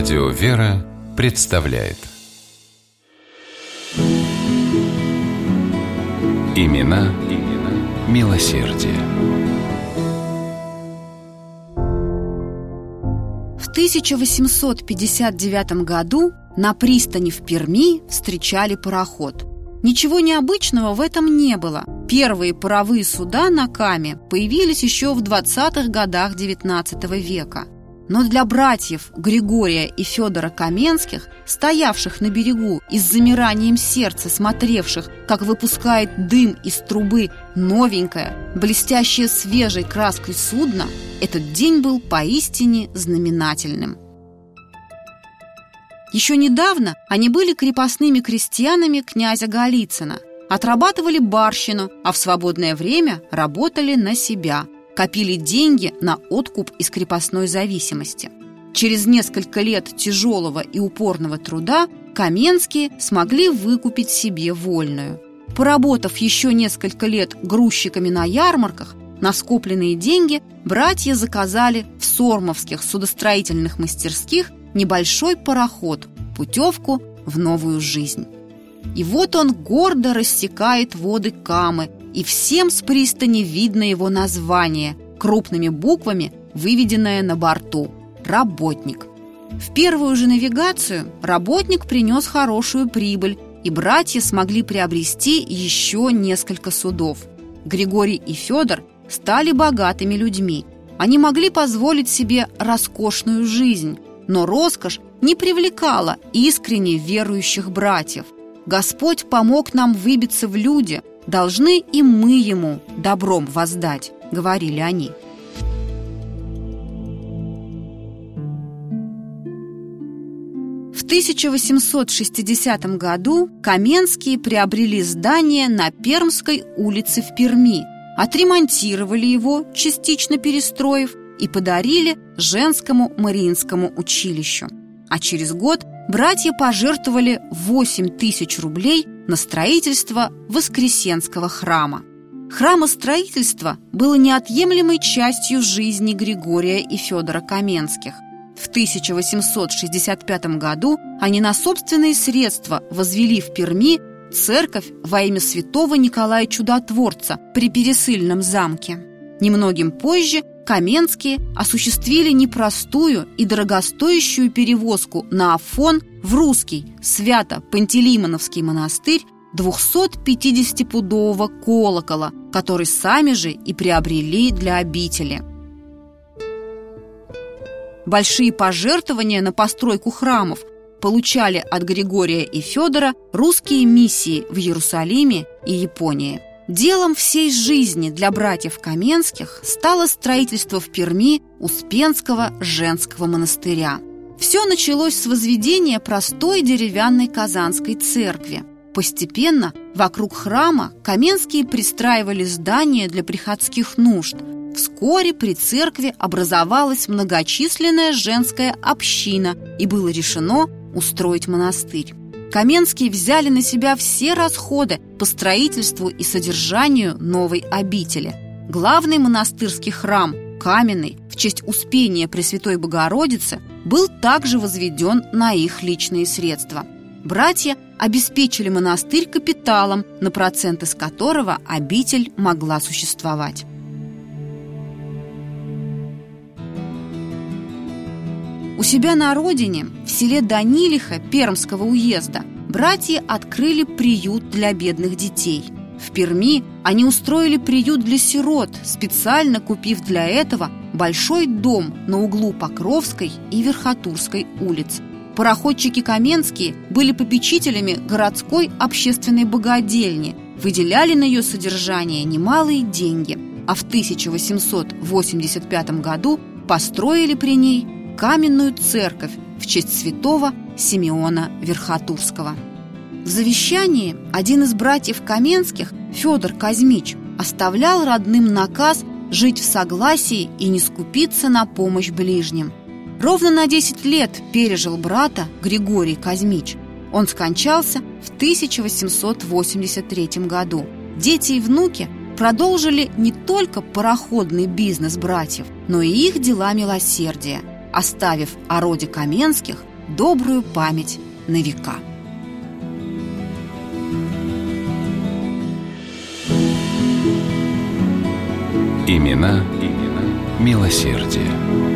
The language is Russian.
Радио «Вера» представляет Имена, имена милосердие. В 1859 году на пристани в Перми встречали пароход. Ничего необычного в этом не было. Первые паровые суда на Каме появились еще в 20-х годах XIX века – но для братьев Григория и Федора Каменских, стоявших на берегу и с замиранием сердца смотревших, как выпускает дым из трубы новенькое, блестящее свежей краской судно, этот день был поистине знаменательным. Еще недавно они были крепостными крестьянами князя Голицына, отрабатывали барщину, а в свободное время работали на себя – копили деньги на откуп из крепостной зависимости. Через несколько лет тяжелого и упорного труда Каменские смогли выкупить себе вольную. Поработав еще несколько лет грузчиками на ярмарках, на скопленные деньги братья заказали в сормовских судостроительных мастерских небольшой пароход, путевку в новую жизнь. И вот он гордо рассекает воды Камы и всем с пристани видно его название, крупными буквами выведенное на борту «Работник». В первую же навигацию работник принес хорошую прибыль, и братья смогли приобрести еще несколько судов. Григорий и Федор стали богатыми людьми. Они могли позволить себе роскошную жизнь, но роскошь не привлекала искренне верующих братьев. Господь помог нам выбиться в люди, должны и мы ему добром воздать», — говорили они. В 1860 году Каменские приобрели здание на Пермской улице в Перми, отремонтировали его, частично перестроив, и подарили женскому Мариинскому училищу. А через год братья пожертвовали 8 тысяч рублей на строительство Воскресенского храма. Храмостроительство было неотъемлемой частью жизни Григория и Федора Каменских. В 1865 году они на собственные средства возвели в Перми церковь во имя святого Николая Чудотворца при Пересыльном замке. Немногим позже Каменские осуществили непростую и дорогостоящую перевозку на Афон в русский Свято-Пантелеймоновский монастырь 250-пудового колокола, который сами же и приобрели для обители. Большие пожертвования на постройку храмов получали от Григория и Федора русские миссии в Иерусалиме и Японии. Делом всей жизни для братьев Каменских стало строительство в Перми Успенского женского монастыря. Все началось с возведения простой деревянной Казанской церкви. Постепенно вокруг храма Каменские пристраивали здания для приходских нужд. Вскоре при церкви образовалась многочисленная женская община и было решено устроить монастырь. Каменские взяли на себя все расходы по строительству и содержанию новой обители. Главный монастырский храм, каменный, в честь Успения Пресвятой Богородицы, был также возведен на их личные средства. Братья обеспечили монастырь капиталом, на проценты с которого обитель могла существовать. Себя на родине, в селе Данилиха Пермского уезда, братья открыли приют для бедных детей. В Перми они устроили приют для сирот, специально купив для этого большой дом на углу Покровской и Верхотурской улиц. Пароходчики Каменские были попечителями городской общественной богадельни, выделяли на ее содержание немалые деньги, а в 1885 году построили при ней каменную церковь в честь святого Симеона Верхотурского. В завещании один из братьев Каменских, Федор Казмич, оставлял родным наказ жить в согласии и не скупиться на помощь ближним. Ровно на 10 лет пережил брата Григорий Казмич. Он скончался в 1883 году. Дети и внуки продолжили не только пароходный бизнес братьев, но и их дела милосердия – оставив о роде Каменских добрую память на века. Имена, имена милосердие.